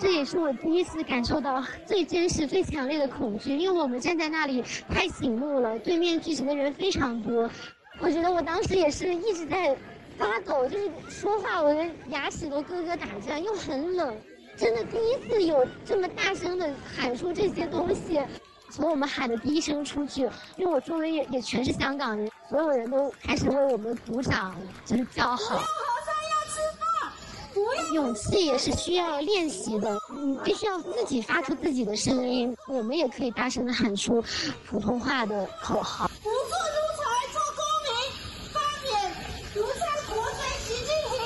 这也是我第一次感受到最真实、最强烈的恐惧，因为我们站在那里太醒目了，对面聚集的人非常多。我觉得我当时也是一直在发抖，就是说话我的牙齿都咯咯打颤，又很冷，真的第一次有这么大声的喊出这些东西。从我们喊的第一声出去，因为我周围也也全是香港人，所有人都开始为我们鼓掌，就是叫好。勇气也是需要练习的，你必须要自己发出自己的声音。我们也可以大声的喊出普通话的口号。不做奴才，做公民，发免独裁国贼习近平。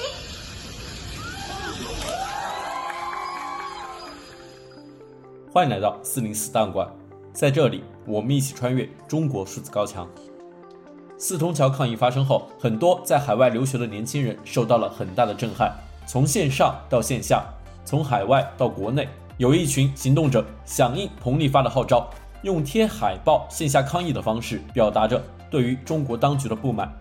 欢迎来到四零四档案馆，在这里，我们一起穿越中国数字高墙。四通桥抗议发生后，很多在海外留学的年轻人受到了很大的震撼。从线上到线下，从海外到国内，有一群行动者响应彭丽发的号召，用贴海报线下抗议的方式表达着对于中国当局的不满。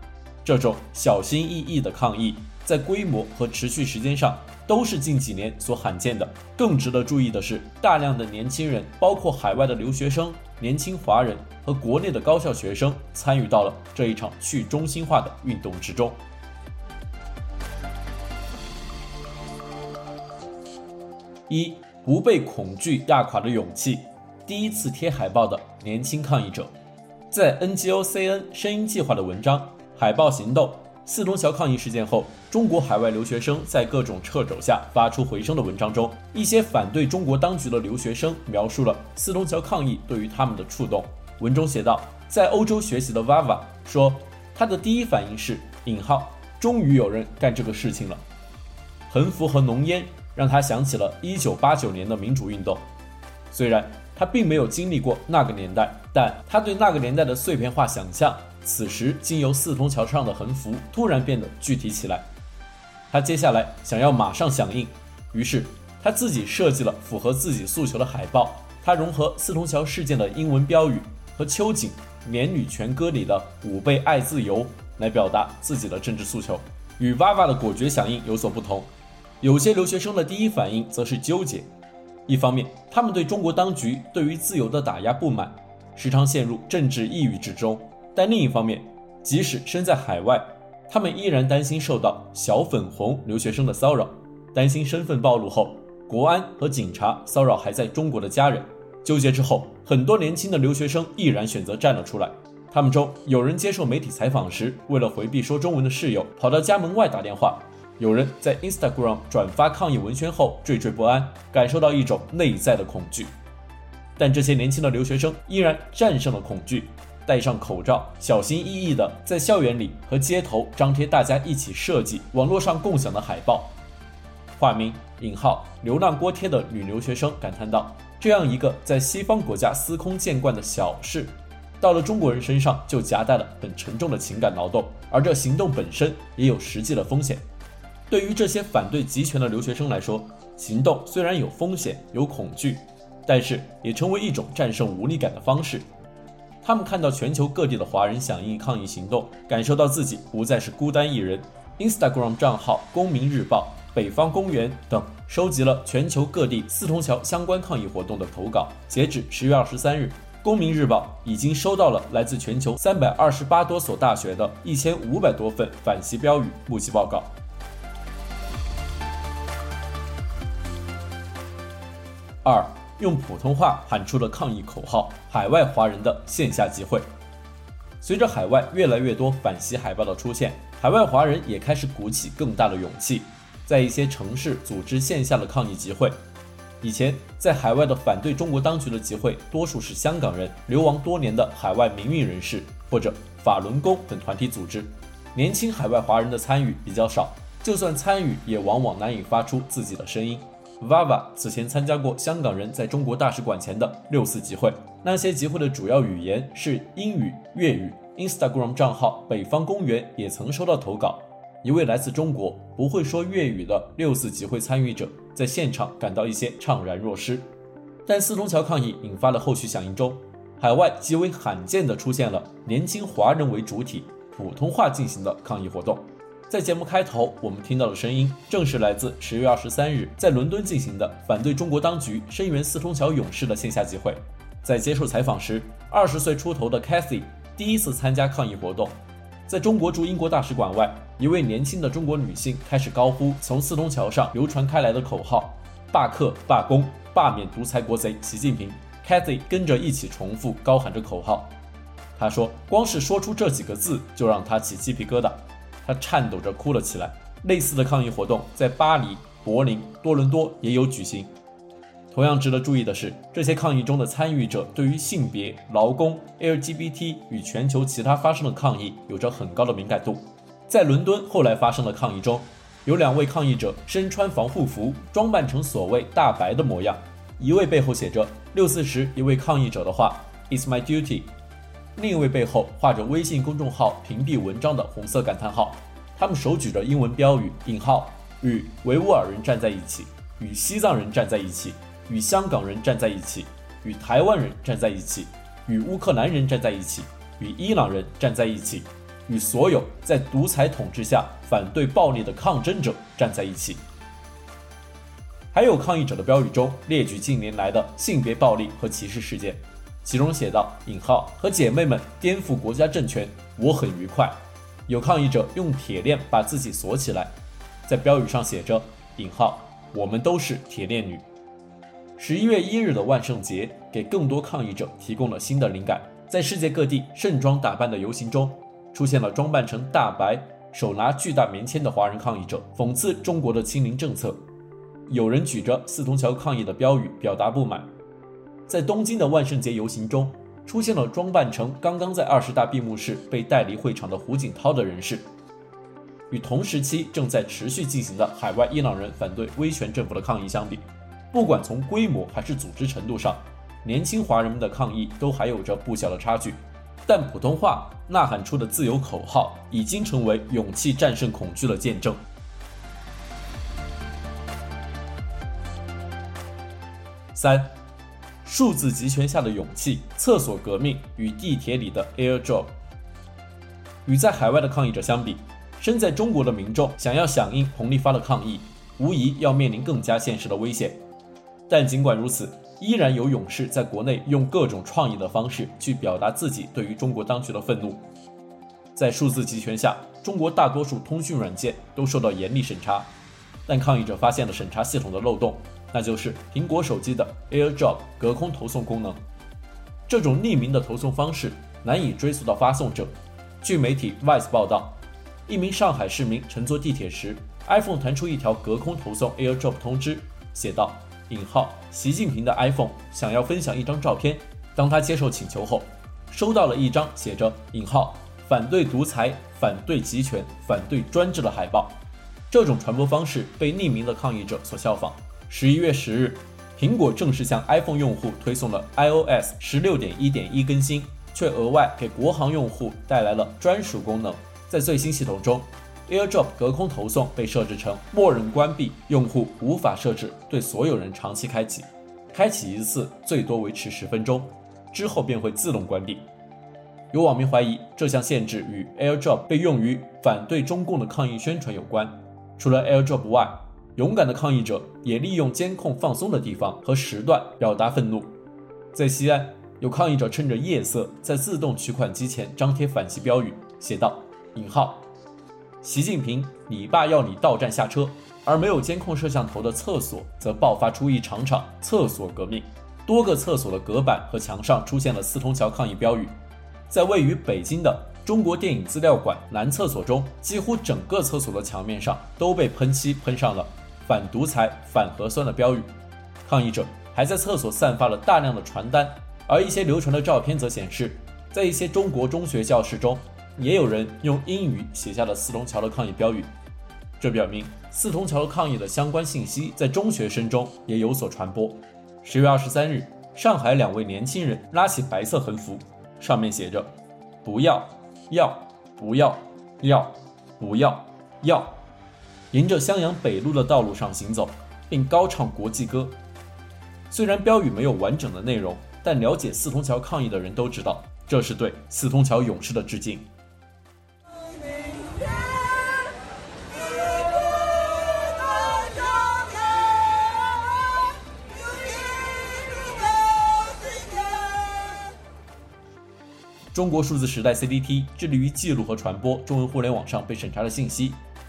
这种小心翼翼的抗议，在规模和持续时间上都是近几年所罕见的。更值得注意的是，大量的年轻人，包括海外的留学生、年轻华人和国内的高校学生，参与到了这一场去中心化的运动之中。一不被恐惧压垮的勇气。第一次贴海报的年轻抗议者，在 NGOCN 声音计划的文章《海报行动：四通桥抗议事件后，中国海外留学生在各种掣肘下发出回声》的文章中，一些反对中国当局的留学生描述了四通桥抗议对于他们的触动。文中写道，在欧洲学习的 Vava 说，他的第一反应是“引号，终于有人干这个事情了”，横幅和浓烟。让他想起了1989年的民主运动，虽然他并没有经历过那个年代，但他对那个年代的碎片化想象，此时经由四通桥上的横幅突然变得具体起来。他接下来想要马上响应，于是他自己设计了符合自己诉求的海报。他融合四通桥事件的英文标语和秋瑾《棉女权歌》里的“吾辈爱自由”来表达自己的政治诉求，与娃娃的果决响应有所不同。有些留学生的第一反应则是纠结，一方面，他们对中国当局对于自由的打压不满，时常陷入政治抑郁之中；但另一方面，即使身在海外，他们依然担心受到小粉红留学生的骚扰，担心身份暴露后，国安和警察骚扰还在中国的家人。纠结之后，很多年轻的留学生毅然选择站了出来。他们中有人接受媒体采访时，为了回避说中文的室友，跑到家门外打电话。有人在 Instagram 转发抗议文宣后惴惴不安，感受到一种内在的恐惧。但这些年轻的留学生依然战胜了恐惧，戴上口罩，小心翼翼地在校园里和街头张贴大家一起设计、网络上共享的海报。化名引号流浪锅贴的女留学生感叹道：“这样一个在西方国家司空见惯的小事，到了中国人身上就夹带了很沉重的情感劳动，而这行动本身也有实际的风险。”对于这些反对集权的留学生来说，行动虽然有风险、有恐惧，但是也成为一种战胜无力感的方式。他们看到全球各地的华人响应抗议行动，感受到自己不再是孤单一人。Instagram 账号“公民日报”、“北方公园”等收集了全球各地四通桥相关抗议活动的投稿。截止十月二十三日，“公民日报”已经收到了来自全球三百二十八多所大学的一千五百多份反袭标语目击报告。二，用普通话喊出了抗议口号，海外华人的线下集会。随着海外越来越多反袭海报的出现，海外华人也开始鼓起更大的勇气，在一些城市组织线下的抗议集会。以前在海外的反对中国当局的集会，多数是香港人、流亡多年的海外民运人士或者法轮功等团体组织，年轻海外华人的参与比较少，就算参与，也往往难以发出自己的声音。Vava 此前参加过香港人在中国大使馆前的六四集会，那些集会的主要语言是英语、粤语。Instagram 账号“北方公园”也曾收到投稿，一位来自中国不会说粤语的六四集会参与者在现场感到一些怅然若失。但四通桥抗议引发的后续响应中，海外极为罕见地出现了年轻华人为主体、普通话进行的抗议活动。在节目开头，我们听到的声音正是来自十月二十三日在伦敦进行的反对中国当局声援四通桥勇士的线下集会。在接受采访时，二十岁出头的 Cathy 第一次参加抗议活动。在中国驻英国大使馆外，一位年轻的中国女性开始高呼从四通桥上流传开来的口号：“罢课、罢工、罢免独裁国贼习近平。” Cathy 跟着一起重复高喊着口号。她说：“光是说出这几个字，就让她起鸡皮疙瘩，他颤抖着哭了起来。”类似的抗议活动在巴黎、柏林、多伦多也有举行。同样值得注意的是，这些抗议中的参与者对于性别、劳工、LGBT 与全球其他发生的抗议有着很高的敏感度。在伦敦后来发生的抗议中，有两位抗议者身穿防护服，装扮成所谓“大白”的模样，一位背后写着六四时一位抗议者的话 “It's my duty”，另一位背后画着微信公众号屏蔽文章的红色感叹号。他们手举着英文标语“引号”，与维吾尔人站在一起，与西藏人站在一起。与香港人站在一起，与台湾人站在一起，与乌克兰人站在一起，与伊朗人站在一起，与所有在独裁统治下反对暴力的抗争者站在一起。还有抗议者的标语中列举近年来的性别暴力和歧视事件，其中写道：“引号和姐妹们颠覆国家政权，我很愉快。”有抗议者用铁链把自己锁起来，在标语上写着：“引号我们都是铁链女。”十一月一日的万圣节给更多抗议者提供了新的灵感。在世界各地盛装打扮的游行中，出现了装扮成大白、手拿巨大棉签的华人抗议者，讽刺中国的清零政策。有人举着四通桥抗议的标语表达不满。在东京的万圣节游行中，出现了装扮成刚刚在二十大闭幕式被带离会场的胡锦涛的人士。与同时期正在持续进行的海外伊朗人反对威权政府的抗议相比，不管从规模还是组织程度上，年轻华人们的抗议都还有着不小的差距。但普通话呐喊出的自由口号，已经成为勇气战胜恐惧的见证。三，数字集权下的勇气，厕所革命与地铁里的 AirDrop。与在海外的抗议者相比，身在中国的民众想要响应彭丽发的抗议，无疑要面临更加现实的危险。但尽管如此，依然有勇士在国内用各种创意的方式去表达自己对于中国当局的愤怒。在数字集权下，中国大多数通讯软件都受到严厉审查，但抗议者发现了审查系统的漏洞，那就是苹果手机的 AirDrop 隔空投送功能。这种匿名的投送方式难以追溯到发送者。据媒体 Vice 报道，一名上海市民乘坐地铁时，iPhone 弹出一条隔空投送 AirDrop 通知，写道。引号，习近平的 iPhone 想要分享一张照片。当他接受请求后，收到了一张写着“引号反对独裁、反对集权、反对专制”的海报。这种传播方式被匿名的抗议者所效仿。十一月十日，苹果正式向 iPhone 用户推送了 iOS 十六点一点一更新，却额外给国行用户带来了专属功能。在最新系统中，AirDrop 隔空投送被设置成默认关闭，用户无法设置对所有人长期开启，开启一次最多维持十分钟，之后便会自动关闭。有网民怀疑这项限制与 AirDrop 被用于反对中共的抗议宣传有关。除了 AirDrop 外，勇敢的抗议者也利用监控放松的地方和时段表达愤怒。在西安，有抗议者趁着夜色在自动取款机前张贴反击标语，写道：“引号。”习近平，你爸要你到站下车，而没有监控摄像头的厕所则爆发出一场场厕所革命。多个厕所的隔板和墙上出现了四通桥抗议标语。在位于北京的中国电影资料馆男厕所中，几乎整个厕所的墙面上都被喷漆喷上了反独裁、反核酸的标语。抗议者还在厕所散发了大量的传单，而一些流传的照片则显示，在一些中国中学教室中。也有人用英语写下了四通桥的抗议标语，这表明四通桥的抗议的相关信息在中学生中也有所传播。十月二十三日，上海两位年轻人拉起白色横幅，上面写着“不要，要，不要，要，不要，要”，沿着襄阳北路的道路上行走，并高唱国际歌。虽然标语没有完整的内容，但了解四通桥抗议的人都知道，这是对四通桥勇士的致敬。中国数字时代 CDT 致力于记录和传播中文互联网上被审查的信息。